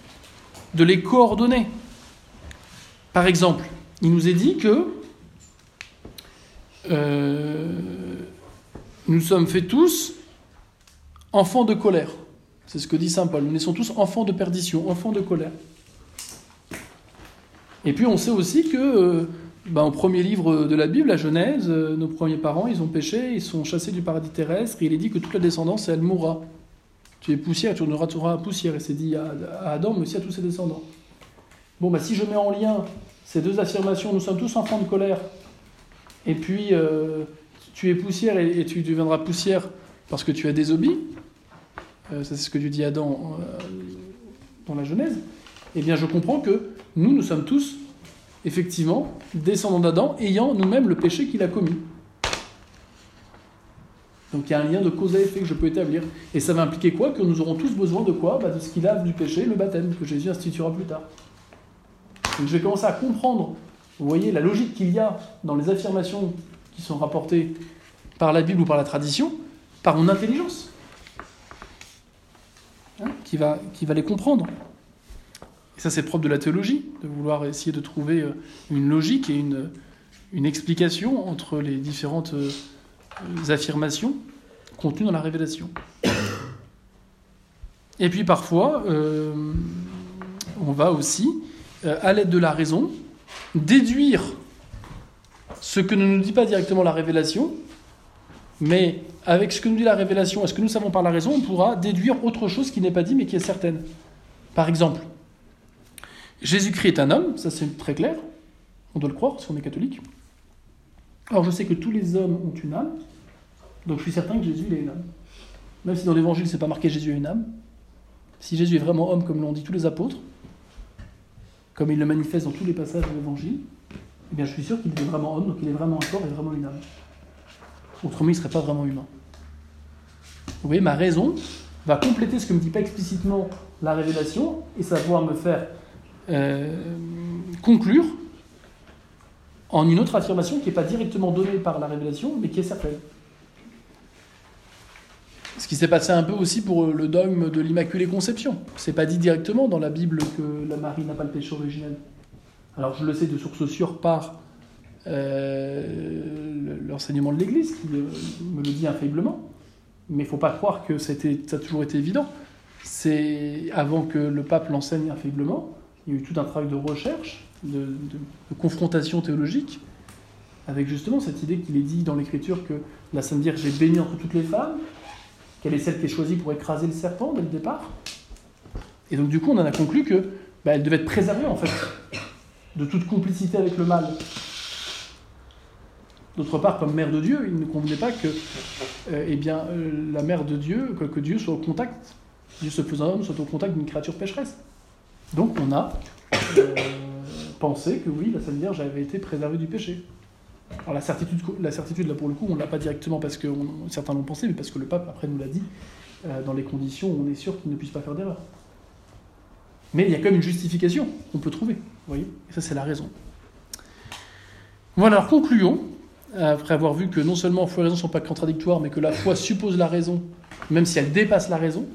de les coordonner. Par exemple, il nous est dit que euh, nous sommes faits tous enfants de colère. C'est ce que dit Saint Paul. Nous naissons tous enfants de perdition, enfants de colère. Et puis on sait aussi que, euh, ben, au premier livre de la Bible, la Genèse, euh, nos premiers parents, ils ont péché, ils sont chassés du paradis terrestre, et il est dit que toute la descendance, elle mourra. Tu es poussière, tu retourneras à poussière, et c'est dit à, Adam, mais aussi à tous ses descendants. Bon, ben, si je mets en lien ces deux affirmations, nous sommes tous enfants de colère, et puis euh, tu es poussière et, tu deviendras poussière parce que tu as désobéi, euh, ça c'est ce que dit à Adam euh, dans la Genèse, eh bien je comprends que nous, nous sommes tous, effectivement, descendants d'Adam, ayant nous-mêmes le péché qu'il a commis. Donc il y a un lien de cause à effet que je peux établir. Et ça va impliquer quoi? Que nous aurons tous besoin de quoi? Bah, De ce qui lave du péché, le baptême, que Jésus instituera plus tard. Donc je vais commencer à comprendre vous voyez la logique qu'il y a dans les affirmations qui sont rapportées par la Bible ou par la tradition, par mon intelligence, hein, qui, va, qui va les comprendre. Et ça, c'est propre de la théologie, de vouloir essayer de trouver euh, une logique et une, une explication entre les différentes euh, affirmations contenues dans la révélation. Et puis parfois, euh, on va aussi, à l'aide de la raison, déduire ce que ne nous dit pas directement la révélation, mais avec ce que nous dit la révélation et ce que nous savons par la raison, on pourra déduire autre chose qui n'est pas dit mais qui est certaine. Par exemple, Jésus-Christ est un homme, ça c'est très clair, on doit le croire si on est catholique. Alors je sais que tous les hommes ont une âme, donc je suis certain que Jésus il a une âme. Même si dans l'évangile c'est pas marqué Jésus a une âme, si Jésus est vraiment homme comme l'ont dit tous les apôtres, comme il le manifeste dans tous les passages de l'Évangile, eh bien je suis sûr qu'il est vraiment homme, donc il est vraiment un corps et vraiment une âme. Autrement, il ne serait pas vraiment humain. Vous voyez, ma raison va compléter ce que me dit pas explicitement la révélation et savoir me faire euh, conclure en une autre affirmation qui n'est pas directement donnée par la révélation, mais qui est certaine. Ce qui s'est passé un peu aussi pour le dogme de l'Immaculée Conception. C'est pas dit directement dans la Bible que la Marie n'a pas le péché originel. Alors je le sais de source sûre par euh, l'enseignement de l'Église qui euh, me le dit infailliblement, mais il faut pas croire que ça a toujours été évident. C'est avant que le pape l'enseigne infailliblement, il y a eu tout un travail de recherche, de, confrontation théologique, avec justement cette idée qu'il est dit dans l'Écriture que la Sainte Vierge est bénie entre toutes les femmes, qu'elle est celle qui est choisie pour écraser le serpent dès le départ. Et donc du coup, on en a conclu que bah, elle devait être préservée en fait de toute complicité avec le mal. D'autre part, comme mère de Dieu, il ne convenait pas que euh, eh bien, euh, la mère de Dieu, que, que, Dieu soit au contact, Dieu se faisant homme, soit au contact d'une créature pécheresse. Donc on a euh, pensé que oui, la Sainte Vierge avait été préservée du péché. Alors la certitude, la là pour le coup, on ne l'a pas directement parce que certains l'ont pensé, mais parce que le pape après nous l'a dit, dans les conditions où on est sûr qu'il ne puisse pas faire d'erreur. Mais il y a quand même une justification qu'on peut trouver, vous voyez Et ça c'est la raison. Voilà, concluons après avoir vu que non seulement foi et raison ne sont pas contradictoires, mais que la foi suppose la raison, même si elle dépasse la raison,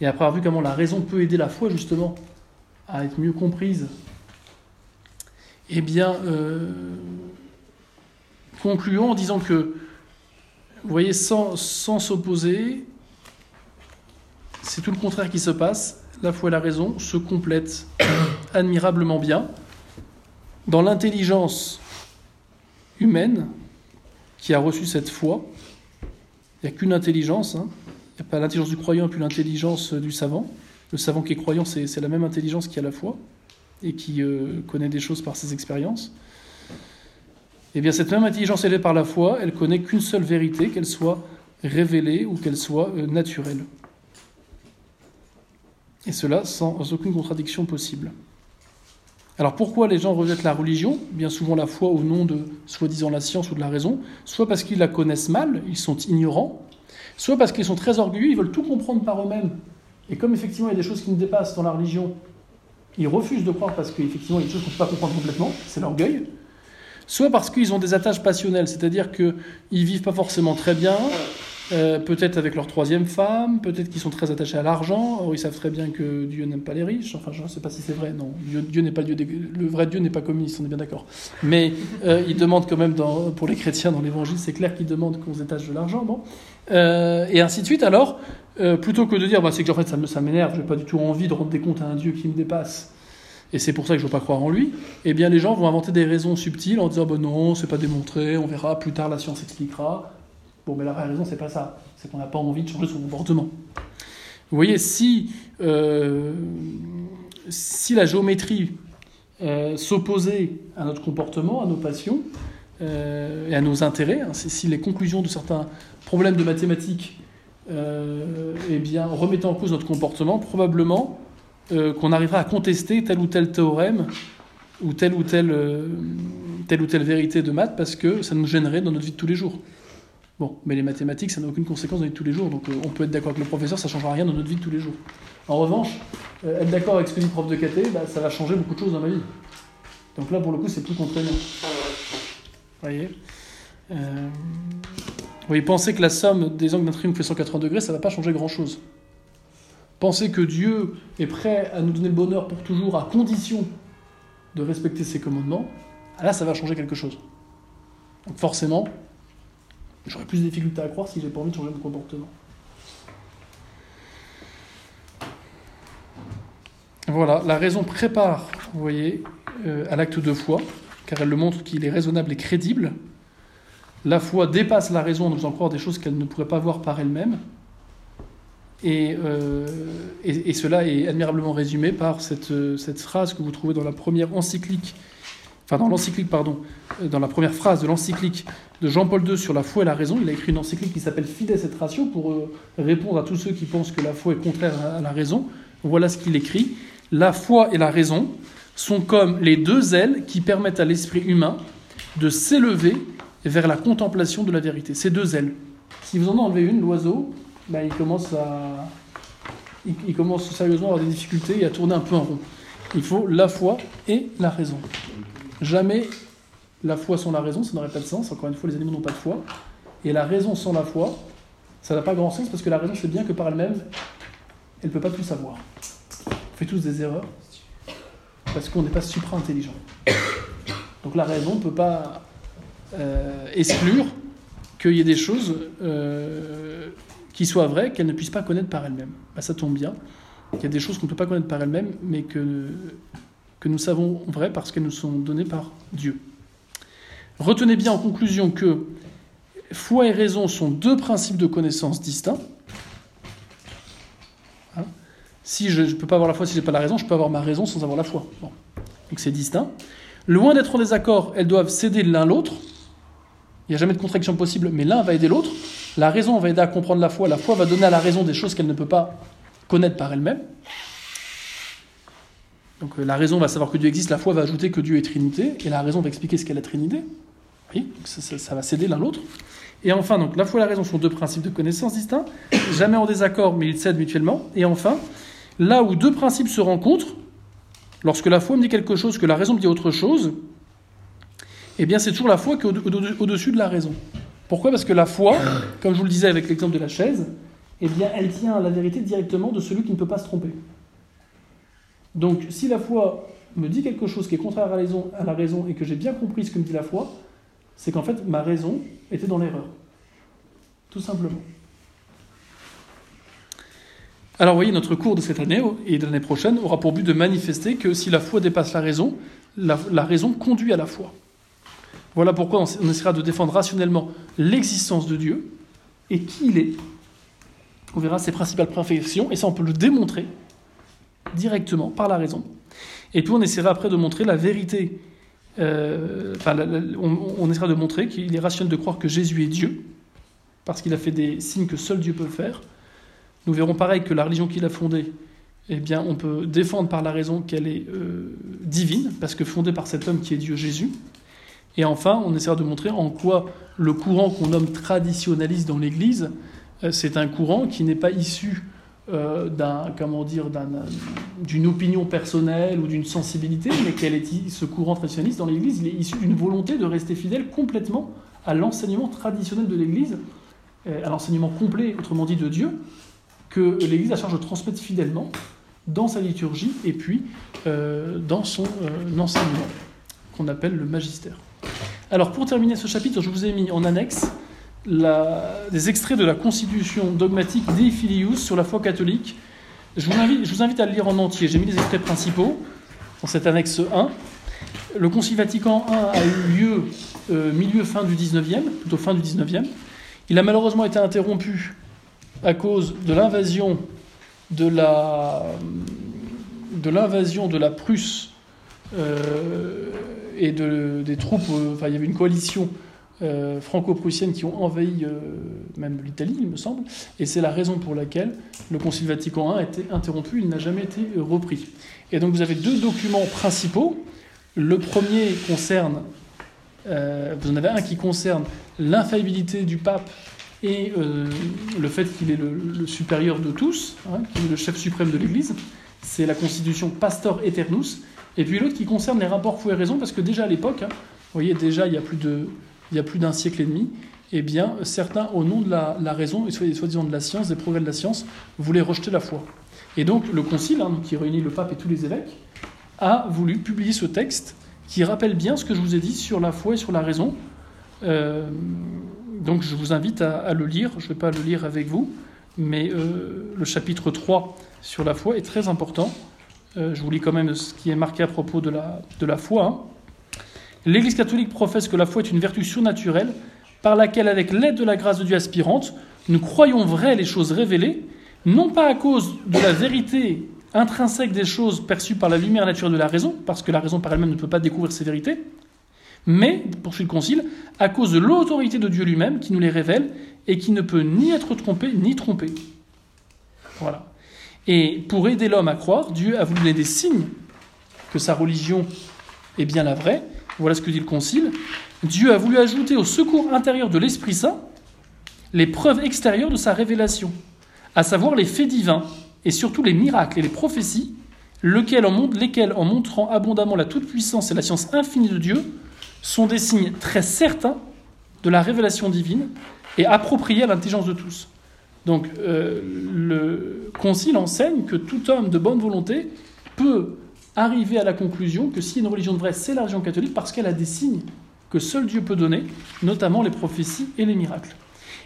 et après avoir vu comment la raison peut aider la foi justement à être mieux comprise, eh bien, euh, concluons en disant que, vous voyez, sans s'opposer, c'est tout le contraire qui se passe. La foi et la raison se complètent admirablement bien. Dans l'intelligence humaine qui a reçu cette foi. Il n'y a qu'une intelligence. Hein. Il n'y a pas l'intelligence du croyant et puis l'intelligence du savant. Le savant qui est croyant, c'est la même intelligence qui a la foi et qui euh, connaît des choses par ses expériences. Eh bien, cette même intelligence élevée par la foi, elle connaît qu'une seule vérité, qu'elle soit révélée ou qu'elle soit euh, naturelle. Et cela sans aucune contradiction possible. Alors pourquoi les gens rejettent la religion? Bien souvent la foi au nom de soi-disant la science ou de la raison, soit parce qu'ils la connaissent mal, ils sont ignorants, soit parce qu'ils sont très orgueilleux, ils veulent tout comprendre par eux-mêmes. Et comme effectivement il y a des choses qui nous dépassent dans la religion, ils refusent de croire parce qu'effectivement il y a des choses qu'on ne peut pas comprendre complètement, c'est l'orgueil. Soit parce qu'ils ont des attaches passionnelles, c'est-à-dire qu'ils vivent pas forcément très bien, euh, peut-être avec leur troisième femme, peut-être qu'ils sont très attachés à l'argent. Or, ils savent très bien que Dieu n'aime pas les riches. Enfin, je ne sais pas si c'est vrai. Non, Dieu, n'est pas Dieu. Le vrai Dieu n'est pas communiste. On est bien d'accord. Mais euh, il demande quand même, dans, pour les chrétiens dans l'Évangile, c'est clair qu'il demande qu'on étage de l'argent. Bon, euh, et ainsi de suite. Alors, plutôt que de dire, bah, c'est que en fait, ça m'énerve. Je n'ai pas du tout envie de rendre des comptes à un Dieu qui me dépasse. Et c'est pour ça que je ne veux pas croire en lui. Eh bien, les gens vont inventer des raisons subtiles en disant, bah, non, c'est pas démontré. On verra plus tard. La science expliquera. Bon, mais la vraie raison, c'est pas ça. C'est qu'on n'a pas envie de changer son comportement. Vous voyez, si, euh, si la géométrie euh, s'opposait à notre comportement, à nos passions euh, et à nos intérêts, hein, si les conclusions de certains problèmes de mathématiques eh bien, remettaient en cause notre comportement, probablement qu'on arrivera à contester tel ou tel théorème ou telle ou telle, telle ou telle vérité de maths parce que ça nous gênerait dans notre vie de tous les jours. Bon, mais les mathématiques, ça n'a aucune conséquence dans la vie de tous les jours, donc euh, on peut être d'accord avec le professeur, ça ne changera rien dans notre vie de tous les jours. En revanche, euh, être d'accord avec ce que dit le prof de KT, bah, ça va changer beaucoup de choses dans ma vie. Donc là, pour le coup, c'est plus contraignant. Vous voyez? Euh... Oui, penser que la somme des angles d'un triangle fait 180 degrés, ça ne va pas changer grand-chose. Penser que Dieu est prêt à nous donner le bonheur pour toujours à condition de respecter ses commandements, là, ça va changer quelque chose. Donc forcément, J'aurais plus de difficultés à croire si j'ai pas envie de changer mon comportement. Voilà, la raison prépare, vous voyez, euh, à l'acte de foi, car elle le montre qu'il est raisonnable et crédible. La foi dépasse la raison en nous faisant croire des choses qu'elle ne pourrait pas voir par elle-même. Et, euh, cela est admirablement résumé par cette, cette, phrase que vous trouvez dans la première encyclique enfin dans l'encyclique, pardon, euh, dans la première phrase de l'encyclique de Jean-Paul II sur la foi et la raison, il a écrit une encyclique qui s'appelle Fides et Ratio pour euh, répondre à tous ceux qui pensent que la foi est contraire à la raison. Voilà ce qu'il écrit. La foi et la raison sont comme les deux ailes qui permettent à l'esprit humain de s'élever vers la contemplation de la vérité. Ces deux ailes. Si vous en enlevez une, l'oiseau, ben, il commence à, il, commence sérieusement à avoir des difficultés et à tourner un peu en rond. Il faut la foi et la raison. Jamais la foi sans la raison, ça n'aurait pas de sens. Encore une fois, les animaux n'ont pas de foi. Et la raison sans la foi, ça n'a pas grand sens parce que la raison sait bien que par elle-même, elle ne peut pas tout savoir. On fait tous des erreurs parce qu'on n'est pas supra-intelligent. Donc la raison ne peut pas euh, exclure qu'il y ait des choses euh, qui soient vraies qu'elle ne puisse pas connaître par elle-même. Bah, ça tombe bien. Il y a des choses qu'on ne peut pas connaître par elle-même, mais que, que nous savons vraies parce qu'elles nous sont données par Dieu. Retenez bien en conclusion que foi et raison sont deux principes de connaissance distincts. Hein si je ne peux pas avoir la foi si je n'ai pas la raison, je peux avoir ma raison sans avoir la foi. Donc c'est distinct. Loin d'être en désaccord, elles doivent céder l'un l'autre. Il n'y a jamais de contradiction possible, mais l'un va aider l'autre. La raison va aider à comprendre la foi. La foi va donner à la raison des choses qu'elle ne peut pas connaître par elle-même. Donc euh, la raison va savoir que Dieu existe, la foi va ajouter que Dieu est Trinité, et la raison va expliquer ce qu'est la Trinité. Oui, ça, va céder l'un l'autre. Et enfin, donc la foi et la raison sont deux principes de connaissance distincts, jamais en désaccord, mais ils cèdent mutuellement. Et enfin, là où deux principes se rencontrent, lorsque la foi me dit quelque chose, que la raison me dit autre chose, eh bien c'est toujours la foi qui est au-dessus de la raison. Pourquoi? Parce que la foi, comme je vous le disais avec l'exemple de la chaise, eh bien elle tient à la vérité directement de celui qui ne peut pas se tromper. Donc si la foi me dit quelque chose qui est contraire à la raison, et que j'ai bien compris ce que me dit la foi, c'est qu'en fait, ma raison était dans l'erreur. Tout simplement. Alors, vous voyez, notre cours de cette année et de l'année prochaine aura pour but de manifester que si la foi dépasse la raison, la, raison conduit à la foi. Voilà pourquoi on essaiera de défendre rationnellement l'existence de Dieu et qui il est. On verra ses principales perfections, et ça on peut le démontrer directement par la raison. Et puis on essaiera après de montrer la vérité euh, on, essaiera de montrer qu'il est rationnel de croire que Jésus est Dieu, parce qu'il a fait des signes que seul Dieu peut faire. Nous verrons pareil que la religion qu'il a fondée, eh bien, on peut défendre par la raison qu'elle est euh, divine, parce que fondée par cet homme qui est Dieu Jésus. Et enfin, on essaiera de montrer en quoi le courant qu'on nomme traditionnaliste dans l'Église, euh, c'est un courant qui n'est pas issu euh, d'un comment dire d'une opinion personnelle ou d'une sensibilité, mais quel est ce courant traditionnaliste dans l'Église Il est issu d'une volonté de rester fidèle complètement à l'enseignement traditionnel de l'Église, euh, à l'enseignement complet, autrement dit, de Dieu, que l'Église a charge de transmettre fidèlement dans sa liturgie et puis euh, dans son enseignement, qu'on appelle le magistère. Alors pour terminer ce chapitre, je vous ai mis en annexe des extraits de la constitution dogmatique des Filius sur la foi catholique. Je vous, invite, à le lire en entier. J'ai mis les extraits principaux dans cette annexe 1. Le Concile Vatican I a eu lieu euh, milieu-fin du 19e, plutôt fin du 19e. Il a malheureusement été interrompu à cause de l'invasion de la, Prusse euh, et de, des troupes. Euh, enfin, il y avait une coalition euh, franco-prussiennes qui ont envahi euh, même l'Italie, il me semble, et c'est la raison pour laquelle le Concile Vatican I a été interrompu, il n'a jamais été euh, repris. Et donc vous avez deux documents principaux. Le premier concerne, vous en avez un qui concerne l'infaillibilité du pape et le fait qu'il est le, supérieur de tous, hein, est le chef suprême de l'Église. C'est la constitution Pastor Eternus. Et puis l'autre qui concerne les rapports foi et raison, parce que déjà à l'époque, hein, vous voyez, déjà il y a plus de il y a plus d'un siècle et demi, eh bien, certains, au nom de la, raison et soi-disant de la science, des progrès de la science, voulaient rejeter la foi. Et donc, le concile, hein, qui réunit le pape et tous les évêques, a voulu publier ce texte qui rappelle bien ce que je vous ai dit sur la foi et sur la raison. Euh, donc, je vous invite à, le lire. Je ne vais pas le lire avec vous, mais euh, le chapitre 3 sur la foi est très important. Euh, je vous lis quand même ce qui est marqué à propos de la, de la foi. Hein. L'Église catholique professe que la foi est une vertu surnaturelle par laquelle, avec l'aide de la grâce de Dieu aspirante, nous croyons vraies les choses révélées, non pas à cause de la vérité intrinsèque des choses perçues par la lumière naturelle de la raison, parce que la raison par elle-même ne peut pas découvrir ces vérités, mais, poursuit le Concile, à cause de l'autorité de Dieu lui-même qui nous les révèle et qui ne peut ni être trompé ni trompé. Voilà. Et pour aider l'homme à croire, Dieu a voulu donner des signes que sa religion est bien la vraie. Voilà ce que dit le Concile. Dieu a voulu ajouter au secours intérieur de l'Esprit Saint les preuves extérieures de sa révélation, à savoir les faits divins et surtout les miracles et les prophéties, lesquels en, montrant abondamment la toute-puissance et la science infinie de Dieu, sont des signes très certains de la révélation divine et appropriés à l'intelligence de tous. Donc euh, le Concile enseigne que tout homme de bonne volonté peut arriver à la conclusion que si une religion vraie, c'est la religion catholique parce qu'elle a des signes que seul Dieu peut donner, notamment les prophéties et les miracles.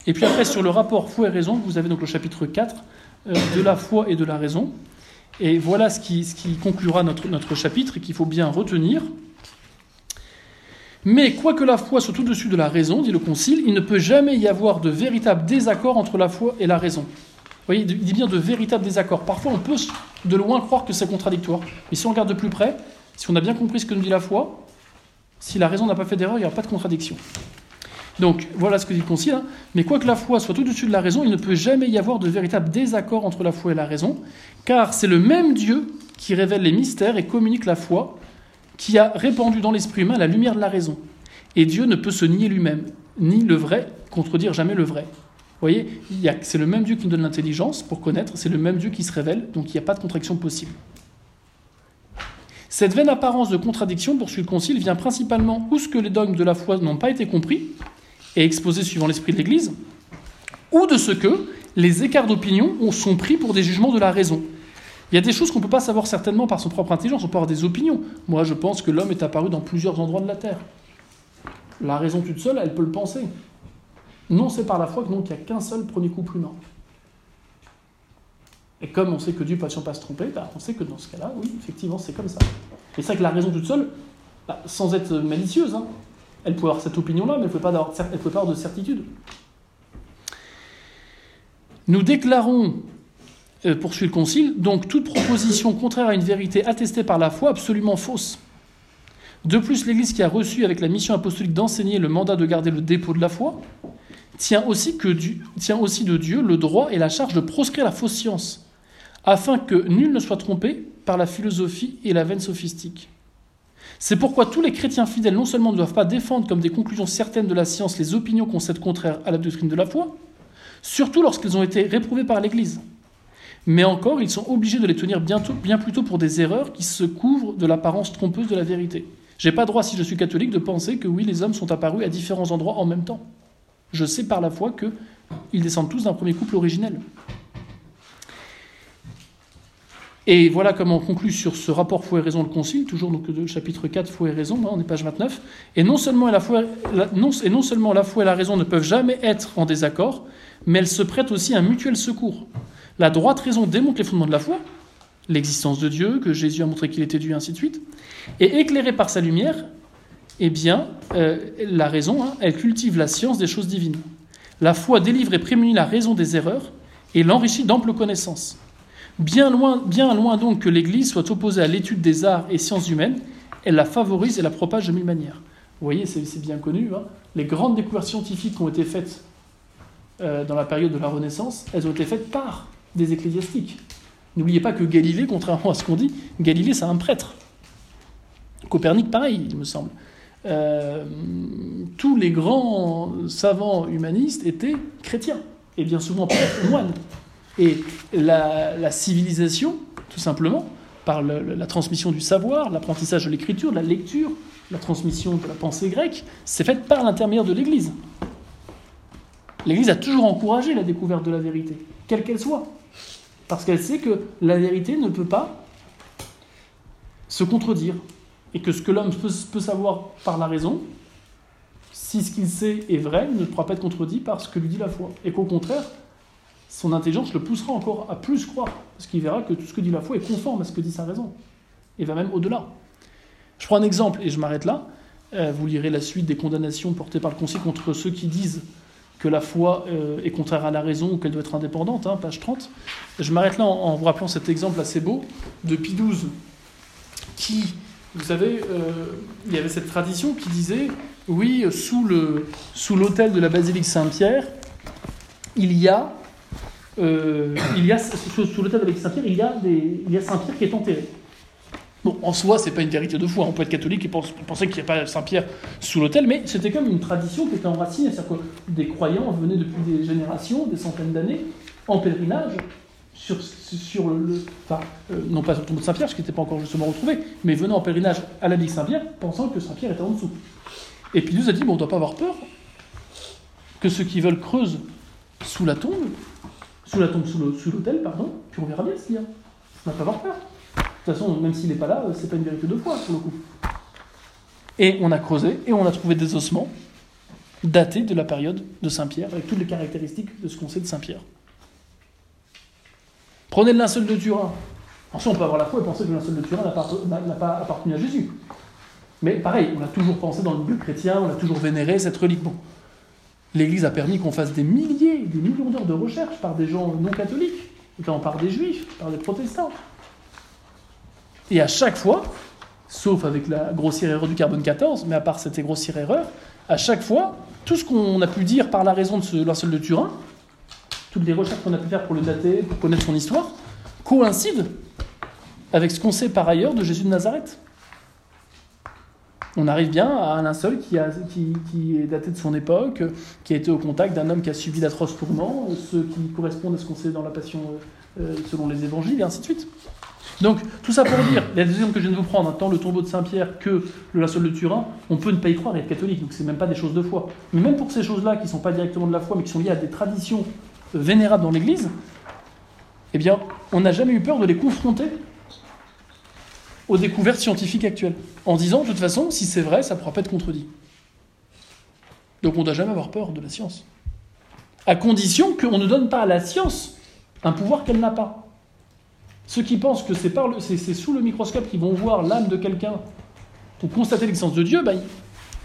Et puis après, sur le rapport foi et raison, vous avez donc le chapitre 4 euh, de la foi et de la raison. Et voilà ce qui, ce qui conclura notre, notre chapitre et qu'il faut bien retenir. Mais quoique la foi soit au-dessus de la raison, dit le Concile, il ne peut jamais y avoir de véritable désaccord entre la foi et la raison. Vous voyez, il dit bien de véritable désaccord. Parfois, on peut de loin croire que c'est contradictoire. Mais si on regarde de plus près, si on a bien compris ce que nous dit la foi, si la raison n'a pas fait d'erreur, il n'y aura pas de contradiction. Donc voilà ce que dit le Concile. Hein. Mais quoique la foi soit au-dessus de la raison, il ne peut jamais y avoir de véritable désaccord entre la foi et la raison, car c'est le même Dieu qui révèle les mystères et communique la foi, qui a répandu dans l'esprit humain la lumière de la raison. Et Dieu ne peut se nier lui-même, ni le vrai, contredire jamais le vrai. Voyez, c'est le même Dieu qui nous donne l'intelligence pour connaître, c'est le même Dieu qui se révèle, donc il n'y a pas de contradiction possible. Cette vaine apparence de contradiction, poursuit le Concile, vient principalement où ce que les dogmes de la foi n'ont pas été compris et exposés suivant l'esprit de l'Église, ou de ce que les écarts d'opinion sont pris pour des jugements de la raison. Il y a des choses qu'on ne peut pas savoir certainement par son propre intelligence, on peut avoir des opinions. Moi, je pense que l'homme est apparu dans plusieurs endroits de la Terre. La raison toute seule, elle peut le penser. Non, c'est par la foi que non, qu'il n'y a qu'un seul premier couple humain. Et comme on sait que Dieu patient pas se tromper, bah, on sait que dans ce cas-là, oui, effectivement, c'est comme ça. Et c'est vrai que la raison toute seule, bah, sans être malicieuse, hein, elle peut avoir cette opinion-là, mais elle ne peut pas avoir de certitude. Nous déclarons euh, poursuit le Concile, donc toute proposition contraire à une vérité attestée par la foi absolument fausse. De plus, l'Église qui a reçu avec la mission apostolique d'enseigner le mandat de garder le dépôt de la foi, tient aussi, de Dieu le droit et la charge de proscrire la fausse science, afin que nul ne soit trompé par la philosophie et la veine sophistique. C'est pourquoi tous les chrétiens fidèles non seulement ne doivent pas défendre comme des conclusions certaines de la science les opinions qu'on sait contraires à la doctrine de la foi, surtout lorsqu'elles ont été réprouvées par l'Église, mais encore, ils sont obligés de les tenir bien plutôt pour des erreurs qui se couvrent de l'apparence trompeuse de la vérité. J'ai pas droit, si je suis catholique, de penser que oui, les hommes sont apparus à différents endroits en même temps. Je sais par la foi qu'ils descendent tous d'un premier couple originel. Et voilà comment on conclut sur ce rapport foi et raison le concile, toujours donc le chapitre 4, foi et raison, hein, on est page 29. Et non, seulement la foi, et non seulement la foi et la raison ne peuvent jamais être en désaccord, mais elles se prêtent aussi à un mutuel secours. La droite raison démontre les fondements de la foi, l'existence de Dieu, que Jésus a montré qu'il était Dieu, ainsi de suite. Et éclairée par sa lumière, eh bien, euh, la raison, hein, elle cultive la science des choses divines. La foi délivre et prémunit la raison des erreurs et l'enrichit d'amples connaissances. Bien loin, donc que l'Église soit opposée à l'étude des arts et sciences humaines, elle la favorise et la propage de mille manières. Vous voyez, c'est bien connu, hein. les grandes découvertes scientifiques qui ont été faites euh, dans la période de la Renaissance, elles ont été faites par des ecclésiastiques. N'oubliez pas que Galilée, contrairement à ce qu'on dit, Galilée c'est un prêtre. Copernic pareil, il me semble. Euh, tous les grands savants humanistes étaient chrétiens, et bien souvent moines. Et la, civilisation, tout simplement, par la transmission du savoir, l'apprentissage de l'écriture, de la lecture, la transmission de la pensée grecque, c'est faite par l'intermédiaire de l'Église. L'Église a toujours encouragé la découverte de la vérité, quelle qu'elle soit. Parce qu'elle sait que la vérité ne peut pas se contredire. Et que ce que l'homme peut, savoir par la raison, si ce qu'il sait est vrai, ne pourra pas être contredit par ce que lui dit la foi. Et qu'au contraire, son intelligence le poussera encore à plus croire. Parce qu'il verra que tout ce que dit la foi est conforme à ce que dit sa raison. Et va même au-delà. Je prends un exemple et je m'arrête là. Euh, vous lirez la suite des condamnations portées par le Conseil contre ceux qui disent que la foi euh, est contraire à la raison ou qu'elle doit être indépendante, hein, page 30. Je m'arrête là en, vous rappelant cet exemple assez beau de Pie XII, qui, vous savez, euh, il y avait cette tradition qui disait, oui, sous sous l'autel de la basilique Saint-Pierre, il y a, il y a sous, l'autel de la basilique Saint-Pierre, il y a des, a Saint-Pierre qui est enterré. Bon, en soi, c'est pas une vérité de foi. On peut être catholique et penser qu'il n'y a pas Saint-Pierre sous l'autel, mais c'était comme une tradition qui était enracinée. C'est-à-dire que des croyants venaient depuis des générations, des centaines d'années, en pèlerinage, sur, le. enfin, euh, non pas sur le tombeau de Saint-Pierre, parce qu'il n'était pas encore justement retrouvé, mais venant en pèlerinage à la Saint-Pierre, pensant que Saint-Pierre était en dessous. Et puis nous a dit bon, on ne doit pas avoir peur que ceux qui veulent creusent sous la tombe, sous la tombe, sous l'autel, pardon, puis on verra bien ce qu'il y a. On n'a pas avoir peur. De toute façon, même s'il n'est pas là, c'est pas une vérité de foi, pour le coup. Et on a creusé et on a trouvé des ossements datés de la période de Saint-Pierre, avec toutes les caractéristiques de ce qu'on sait de Saint-Pierre. Prenez le linceul de Turin. Ensuite, on peut avoir la foi et penser que le linceul de Turin n'a pas, appartenu à Jésus. Mais pareil, on a toujours pensé dans le milieu chrétien, on a toujours vénéré cette relique. Bon, l'Église a permis qu'on fasse des milliers, des millions d'heures de recherche par des gens non catholiques, notamment par des juifs, par des protestants. Et à chaque fois, sauf avec la grossière erreur du carbone 14, mais à part cette grossière erreur, à chaque fois, tout ce qu'on a pu dire par la raison de ce linceul de Turin, toutes les recherches qu'on a pu faire pour le dater, pour connaître son histoire, coïncident avec ce qu'on sait par ailleurs de Jésus de Nazareth. On arrive bien à un linceul qui, est daté de son époque, qui a été au contact d'un homme qui a subi d'atroces tourments, ceux qui correspondent à ce qu'on sait dans la Passion euh, selon les évangiles, et ainsi de suite. Donc, tout ça pour dire, la décision que je viens de vous prendre, tant le tombeau de Saint-Pierre que le linceul de Turin, on peut ne pas y croire et être catholique, donc c'est même pas des choses de foi. Mais même pour ces choses-là qui ne sont pas directement de la foi, mais qui sont liées à des traditions vénérables dans l'Église, eh bien, on n'a jamais eu peur de les confronter aux découvertes scientifiques actuelles, en disant, de toute façon, si c'est vrai, ça ne pourra pas être contredit. Donc on ne doit jamais avoir peur de la science. À condition qu'on ne donne pas à la science un pouvoir qu'elle n'a pas. Ceux qui pensent que c'est, sous le microscope qu'ils vont voir l'âme de quelqu'un pour constater l'existence de Dieu, ben,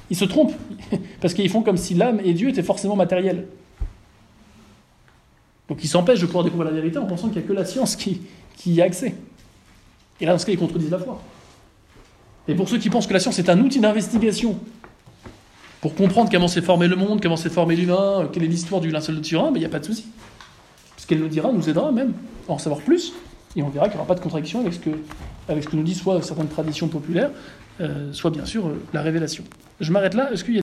ils, se trompent. Parce qu'ils font comme si l'âme et Dieu étaient forcément matériels. Donc ils s'empêchent de pouvoir découvrir la vérité en pensant qu'il n'y a que la science qui, y a accès. Et là, dans ce cas, ils contredisent la foi. Et pour ceux qui pensent que la science est un outil d'investigation pour comprendre comment s'est formé le monde, comment s'est formé l'humain, quelle est l'histoire du linceul de Turin, ben, il n'y a pas de souci. Ce qu'elle nous dira nous aidera même à en savoir plus et on verra qu'il n'y aura pas de contradiction avec ce que, nous disent soit certaines traditions populaires, euh, soit bien sûr euh, la révélation. Je m'arrête là. Est-ce qu'il y a